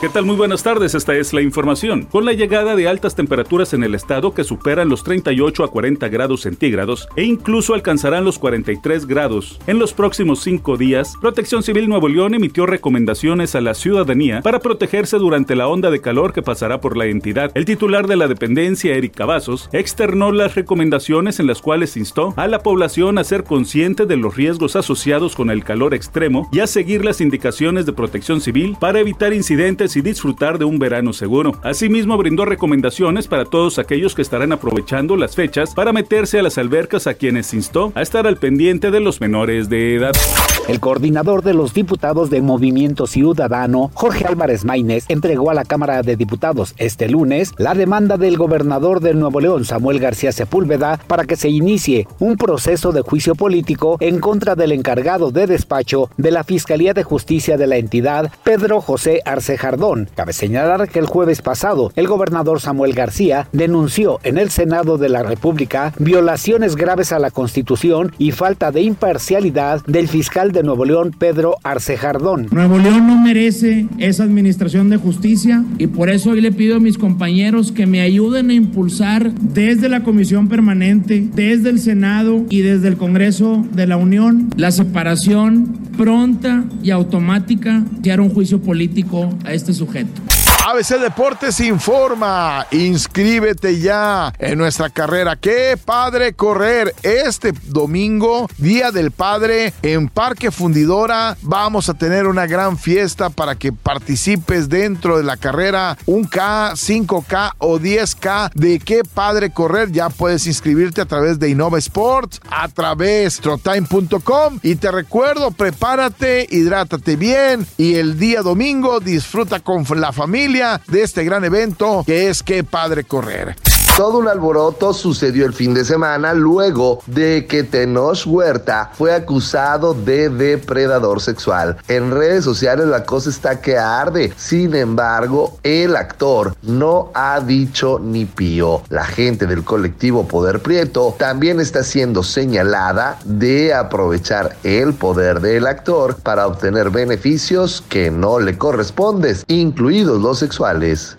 ¿Qué tal? Muy buenas tardes, esta es la información. Con la llegada de altas temperaturas en el estado que superan los 38 a 40 grados centígrados e incluso alcanzarán los 43 grados en los próximos cinco días, Protección Civil Nuevo León emitió recomendaciones a la ciudadanía para protegerse durante la onda de calor que pasará por la entidad. El titular de la dependencia, Eric Cavazos, externó las recomendaciones en las cuales instó a la población a ser consciente de los riesgos asociados con el calor extremo y a seguir las indicaciones de protección civil para evitar incidentes y disfrutar de un verano seguro. Asimismo, brindó recomendaciones para todos aquellos que estarán aprovechando las fechas para meterse a las albercas a quienes instó a estar al pendiente de los menores de edad. El coordinador de los diputados de Movimiento Ciudadano, Jorge Álvarez Maínez, entregó a la Cámara de Diputados este lunes la demanda del gobernador de Nuevo León, Samuel García Sepúlveda, para que se inicie un proceso de juicio político en contra del encargado de despacho de la Fiscalía de Justicia de la entidad, Pedro José Arce Jardón. Cabe señalar que el jueves pasado, el gobernador Samuel García denunció en el Senado de la República violaciones graves a la Constitución y falta de imparcialidad del fiscal de Nuevo León, Pedro Arcejardón. Nuevo León no merece esa administración de justicia y por eso hoy le pido a mis compañeros que me ayuden a impulsar desde la Comisión Permanente, desde el Senado y desde el Congreso de la Unión la separación pronta y automática de un juicio político a este sujeto. ABC Deportes informa, inscríbete ya en nuestra carrera. Qué padre correr este domingo, Día del Padre, en Parque Fundidora. Vamos a tener una gran fiesta para que participes dentro de la carrera 1K, 5K o 10K de qué padre correr. Ya puedes inscribirte a través de Innova Sports, a través trotime.com y te recuerdo, prepárate, hidrátate bien y el día domingo disfruta con la de este gran evento que es Qué Padre Correr. Todo un alboroto sucedió el fin de semana luego de que Tenoch Huerta fue acusado de depredador sexual. En redes sociales la cosa está que arde. Sin embargo, el actor no ha dicho ni pío. La gente del colectivo Poder Prieto también está siendo señalada de aprovechar el poder del actor para obtener beneficios que no le corresponden, incluidos los sexuales.